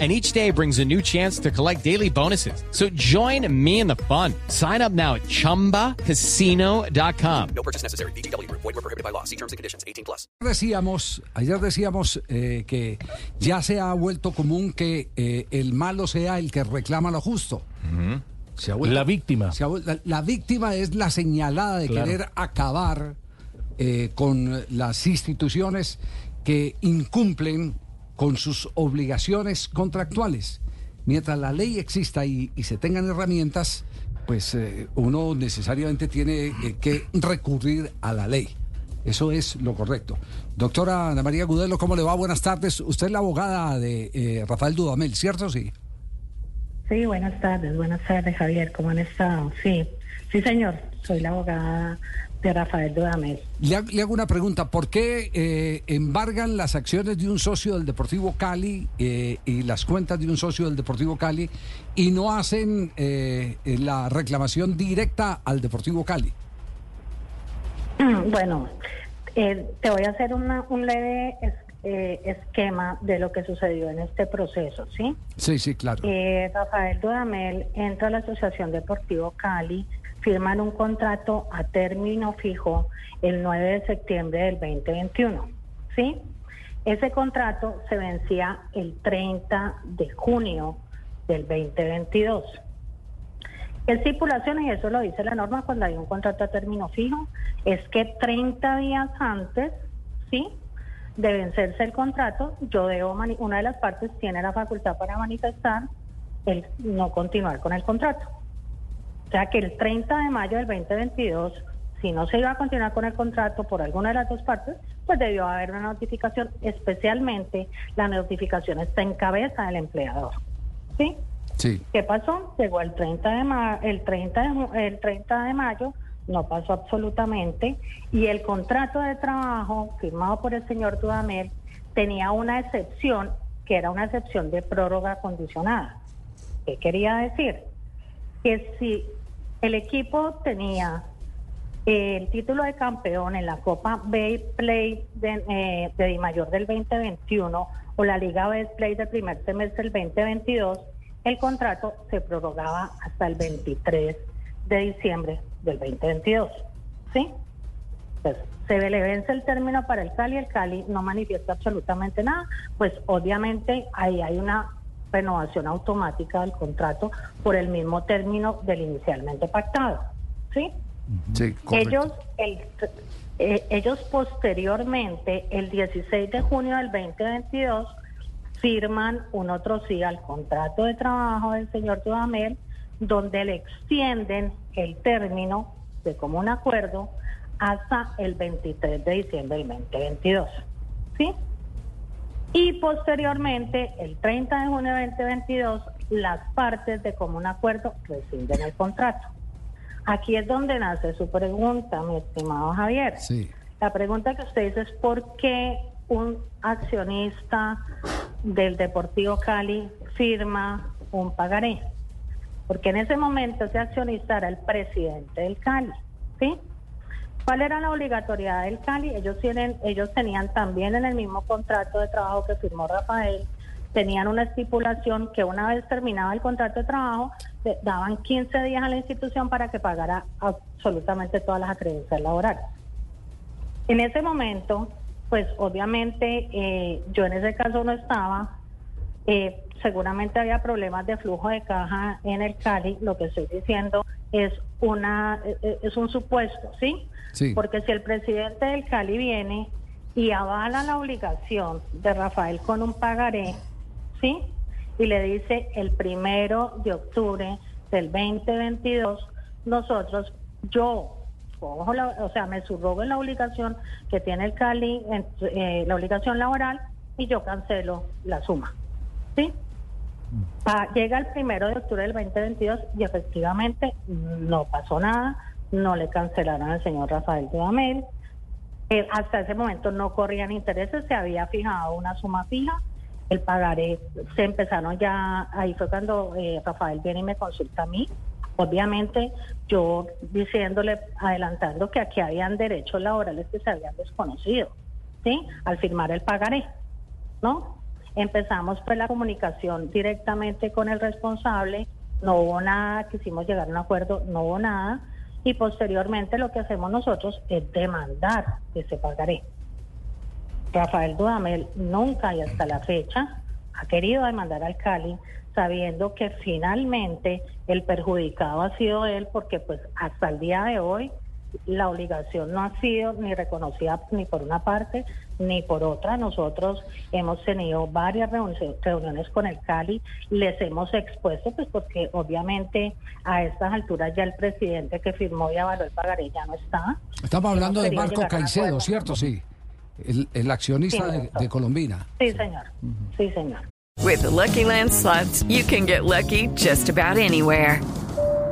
and each day brings a new chance to collect daily bonuses. So join me in the fun. Sign up now at ChumbaCasino.com. No purchase necessary. BGW. Void were prohibited by law. See terms and conditions. 18 plus. Decíamos, ayer decíamos eh, que ya se ha vuelto común que eh, el malo sea el que reclama lo justo. Se ha vuelto- La víctima. se ha vuel- la, la víctima es la señalada de Claro. querer acabar eh, con las instituciones que incumplen con sus obligaciones contractuales. Mientras la ley exista y, se tengan herramientas, pues eh, uno necesariamente tiene eh, que recurrir a la ley. Eso es lo correcto. Doctora Ana María Gudelo, ¿cómo le va? Buenas tardes. Usted es la abogada de eh, Rafael Dudamel, ¿cierto? Sí. Sí, buenas tardes, buenas tardes, Javier, ¿cómo han estado? Sí, sí, señor, soy la abogada de Rafael Dudamel. Le, ha- le hago una pregunta. ¿Por qué eh, embargan las acciones de un socio del Deportivo Cali eh, y las cuentas de un socio del Deportivo Cali y no hacen eh, eh, la reclamación directa al Deportivo Cali? Bueno, eh, te voy a hacer una- un leve es- esquema de lo que sucedió en este proceso, ¿sí? Sí, sí, claro. Rafael Dudamel entra a la Asociación Deportivo Cali, firman un contrato a término fijo el 9 de septiembre del 2021, ¿sí? Ese contrato se vencía el 30 de junio del 2022. Estipulaciones, y eso lo dice la norma cuando hay un contrato a término fijo, es que 30 días antes, ¿sí? De vencerse el contrato, yo debo, una de las partes tiene la facultad para manifestar el no continuar con el contrato. O sea que el 30 de mayo del 2022, si no se iba a continuar con el contrato por alguna de las dos partes, pues debió haber una notificación, especialmente la notificación está en cabeza del empleador. ¿Sí? Sí. ¿Qué pasó? Llegó el 30 de ma- el 30 de, el 30 de mayo, no pasó absolutamente y el contrato de trabajo firmado por el señor Dudamel tenía una excepción que era una excepción de prórroga condicionada. ¿Qué quería decir? Que si el equipo tenía el título de campeón en la Copa Bay Play de, eh, de Di Mayor del 2021 o la Liga Best Play del primer semestre del 2022, el contrato se prorrogaba hasta el 23 de diciembre del 2022. ¿Sí? Pues se le vence el término para el Cali, el Cali no manifiesta absolutamente nada, pues obviamente ahí hay una renovación automática del contrato por el mismo término del inicialmente pactado. ¿Sí? Ellos, el, eh, ellos posteriormente, el 16 de junio del 2022, firman un otro sí al contrato de trabajo del señor Dudamel, donde le extienden el término de común acuerdo hasta el 23 de diciembre del 2022. ¿Sí? Y posteriormente, el 30 de junio del 2022, las partes de común acuerdo rescinden el contrato. Aquí es donde nace su pregunta, mi estimado Javier. Sí. La pregunta que usted dice es por qué un accionista del Deportivo Cali firma un pagaré. Porque en ese momento ese accionista era el presidente del Cali, ¿sí? ¿Cuál era la obligatoriedad del Cali? Ellos tienen, ellos tenían también en el mismo contrato de trabajo que firmó Rafael, tenían una estipulación que una vez terminaba el contrato de trabajo, le daban 15 días a la institución para que pagara absolutamente todas las acreencias laborales. En ese momento, pues obviamente eh, yo en ese caso no estaba, eh, seguramente había problemas de flujo de caja en el Cali, lo que estoy diciendo es una eh, eh, es un supuesto, ¿sí? Sí. Porque si el presidente del Cali viene y avala la obligación de Rafael con un pagaré, ¿sí? Y le dice el primero de octubre del 2022, nosotros, yo, cojo la- o sea, me subrogo en la obligación que tiene el Cali, en- eh, la obligación laboral, y yo cancelo la suma, ¿sí? Llega el primero de octubre del 2022 y efectivamente no pasó nada, no le cancelaron al señor Rafael Dudamel. Eh, hasta ese momento no corrían intereses, se había fijado una suma fija, el pagaré se empezaron ya, ahí fue cuando eh, Rafael viene y me consulta a mí. Obviamente yo diciéndole, adelantando que aquí habían derechos laborales que se habían desconocido, ¿sí? Al firmar el pagaré, ¿no? Empezamos pues la comunicación directamente con el responsable, no hubo nada, quisimos llegar a un acuerdo, no hubo nada, y posteriormente lo que hacemos nosotros es demandar ese pagaré. Rafael Dudamel nunca y hasta la fecha ha querido demandar al Cali sabiendo que finalmente el perjudicado ha sido él porque pues hasta el día de hoy la obligación no ha sido ni reconocida ni por una parte ni por otra. Nosotros hemos tenido varias reuniones con el Cali, les hemos expuesto, pues porque obviamente a estas alturas ya el presidente que firmó y avaló el pagaré ya no está. Estamos hablando de Marco Caicedo, ¿cierto? Sí. El, el accionista de, de, Colombina. Sí, señor. Sí, señor. With the Lucky Land slots, you can get lucky just about anywhere.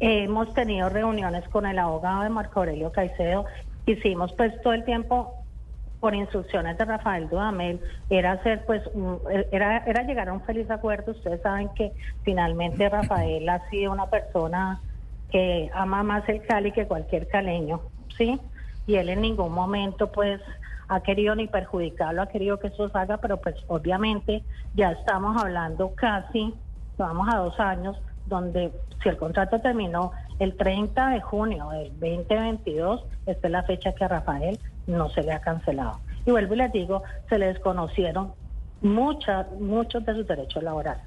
Hemos tenido reuniones con el abogado de Marco Aurelio Caicedo. Hicimos pues todo el tiempo por instrucciones de Rafael Dudamel, era hacer pues era, era llegar a un feliz acuerdo. Ustedes saben que finalmente Rafael ha sido una persona que ama más el Cali que cualquier caleño, ¿sí? Y él en ningún momento pues ha querido ni perjudicarlo, ha querido que eso salga, pero pues obviamente ya estamos hablando casi, vamos a dos años, donde si el contrato terminó el 30 de junio del 2022, esta es la fecha que a Rafael no se le ha cancelado. Y vuelvo y les digo, se le desconocieron muchas, muchos de sus derechos laborales.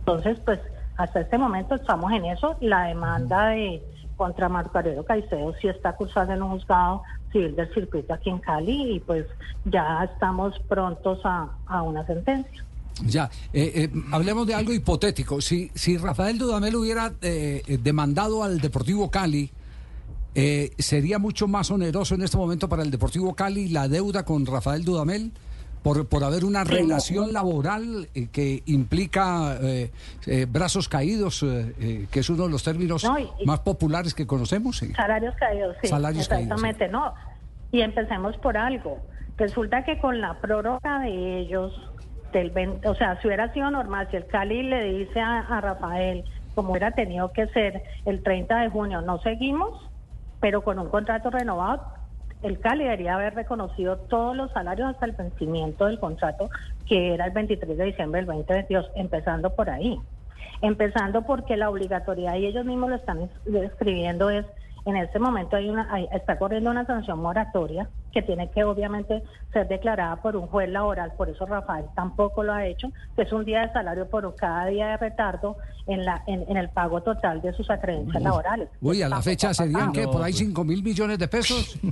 Entonces, pues hasta este momento estamos en eso. La demanda de contra Marco Aurelio Caicedo sí está acusada en un juzgado civil del circuito aquí en Cali y pues ya estamos prontos a una sentencia. Ya, eh, eh, hablemos de algo hipotético. Si, si Rafael Dudamel hubiera eh, demandado al Deportivo Cali, ¿sería mucho más oneroso en este momento para el Deportivo Cali la deuda con Rafael Dudamel? Por, por haber una relación laboral que implica brazos caídos, que es uno de los términos más populares que conocemos. Salarios caídos, sí. exactamente, no. Y empecemos por algo. Resulta que con la prórroga de ellos, o sea, si hubiera sido normal, si el Cali le dice a, Rafael, como hubiera tenido que ser el 30 de junio, no seguimos, pero con un contrato renovado, el Cali debería haber reconocido todos los salarios hasta el vencimiento del contrato, que era el 23 de diciembre del 2022, empezando por ahí. Empezando porque la obligatoriedad, y ellos mismos lo están escribiendo, es en este momento hay una, está corriendo una sanción moratoria que tiene que obviamente ser declarada por un juez laboral, por eso Rafael tampoco lo ha hecho, que es un día de salario por cada día de retardo en, la, en, el pago total de sus acreencias laborales. Uy, a la fecha serían que por ahí 5 mil millones de pesos.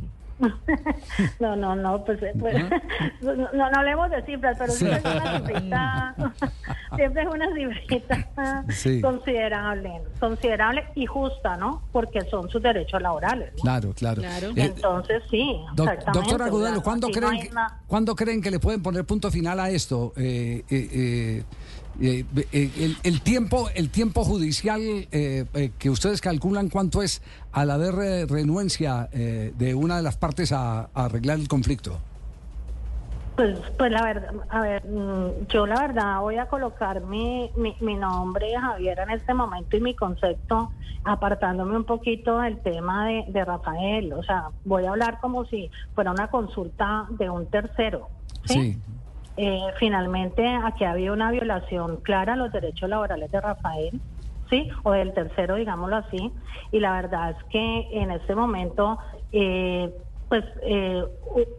No, no, no, pues, pues no, no, hablemos de cifras, pero siempre es una cifrita, siempre es una cifrita considerable, considerable y justa, ¿no? Porque son sus derechos laborales. Claro, claro. Eh, Entonces, sí. doctora Agudelo, ¿cuándo, creen, ¿cuándo creen que le pueden poner punto final a esto? Eh, eh, eh eh, eh, el, tiempo, el tiempo judicial eh, que ustedes calculan cuánto es al haber renuencia de una de las partes a, arreglar el conflicto. Pues, pues la verdad, a ver, mm, yo la verdad voy a colocar mi, mi, mi nombre, Javier, en este momento y mi concepto, apartándome un poquito del tema de, de Rafael. O sea, voy a hablar como si fuera una consulta de un tercero. sí. Eh, finalmente aquí había una violación clara a los derechos laborales de Rafael, ¿sí? O del tercero, digámoslo así. Y la verdad es que en este momento, eh, pues eh,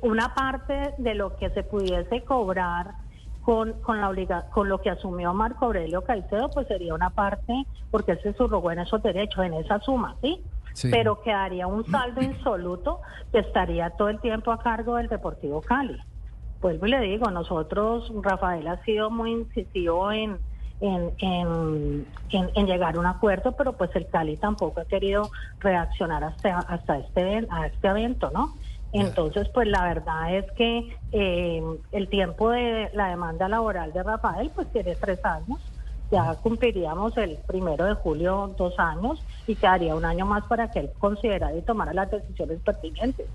una parte de lo que se pudiese cobrar con, con, la obliga con lo que asumió Marco Aurelio Caicedo, pues sería una parte, porque él se subrogó en esos derechos, en esa suma, ¿sí? Sí. Pero quedaría un saldo insoluto que estaría todo el tiempo a cargo del Deportivo Cali. vuelvo y le digo, nosotros, Rafael ha sido muy incisivo en, en, en, en, en llegar a un acuerdo, pero pues el Cali tampoco ha querido reaccionar hasta, hasta este, a este evento, ¿no? Entonces, pues la verdad es que eh, el tiempo de la demanda laboral de Rafael, pues tiene tres años. Ya cumpliríamos el primero de julio dos años y quedaría un año más para que él considerara y tomara las decisiones pertinentes.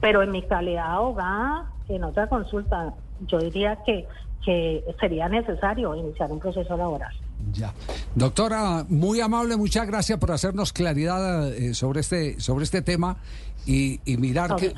Pero en mi calidad de abogada, en otra consulta, yo diría que, que sería necesario iniciar un proceso laboral. Ya. Doctora, muy amable, muchas gracias por hacernos claridad eh, sobre este sobre este tema y, y mirar que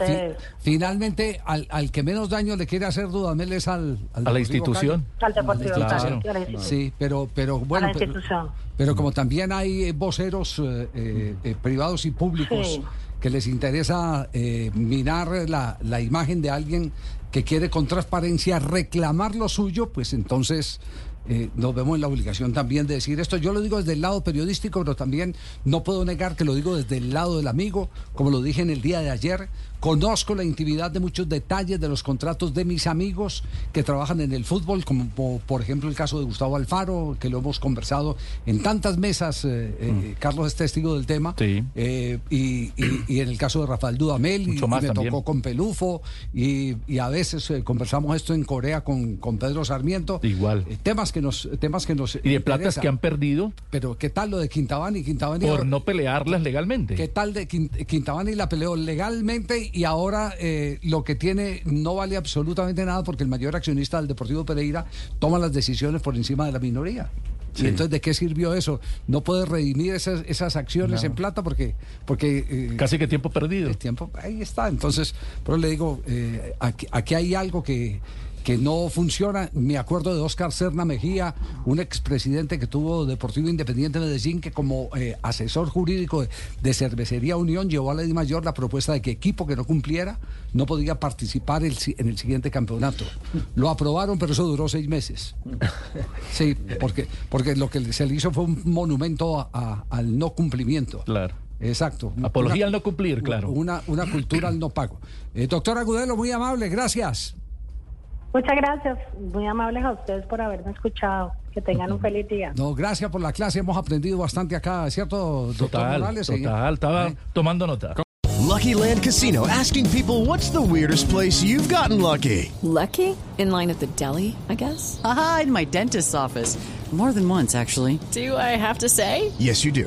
finalmente al, al que menos daño le quiere hacer Dudamel es al, al A la institución. Al Deportivo Claro. Cali. Sí, pero pero bueno, a la pero, institución. pero como también hay eh, voceros eh, eh, eh, privados y públicos Sí. que les interesa eh, minar la, la imagen de alguien que quiere con transparencia reclamar lo suyo, pues entonces eh, nos vemos en la obligación también de decir esto. Yo lo digo desde el lado periodístico, pero también no puedo negar que lo digo desde el lado del amigo, como lo dije en el día de ayer. Conozco la intimidad de muchos detalles de los contratos de mis amigos que trabajan en el fútbol, como po- por ejemplo el caso de Gustavo Alfaro, que lo hemos conversado en tantas mesas. eh, eh, Carlos es testigo del tema. Sí. Eh, y, y- y en el caso de Rafael Dudamel, Mucho y más me también. tocó con Pelufo, y, a veces conversamos esto en Corea con, con Pedro Sarmiento. Igual. Temas que nos, temas que nos Y de platas interesan. que han perdido Pero ¿qué tal lo de Quintabani? Quintabani por no pelearlas legalmente. ¿Qué tal de Quin- Quintabani la peleó legalmente y ahora eh, lo que tiene no vale absolutamente nada porque el mayor accionista del Deportivo Pereira toma las decisiones por encima de la minoría? Sí. ¿Y entonces de qué sirvió eso? No puede redimir esas, esas acciones No. en plata porque, porque eh, Casi que tiempo perdido. el tiempo ahí está. Entonces, pero le digo, eh, aquí, aquí hay algo que, que no funciona. Me acuerdo de Oscar Serna Mejía, un expresidente que tuvo Deportivo Independiente de Medellín, que como eh, asesor jurídico de, de Cervecería Unión llevó a la Mayor la propuesta de que equipo que no cumpliera no podía participar el en el siguiente campeonato. Lo aprobaron, pero eso duró seis meses. Sí, porque, porque lo que se le hizo fue un monumento a- a- al no cumplimiento. Claro. Exacto. Apología Una- al no cumplir, claro. Una, una cultura al no pago. Eh, doctor Agudelo, muy amable, gracias. Muchas gracias, muy amables a ustedes por haberme escuchado. Que tengan un feliz día. No, gracias por la clase, hemos aprendido bastante acá, ¿cierto, doctor Total, Morales? Total. Estaba Eh, tomando nota. Lucky Land Casino asking people what's the weirdest place you've gotten lucky? Lucky? In line at the deli, I guess? Haha, in my dentist's office. More than once, actually. Do I have to say? Yes, you do.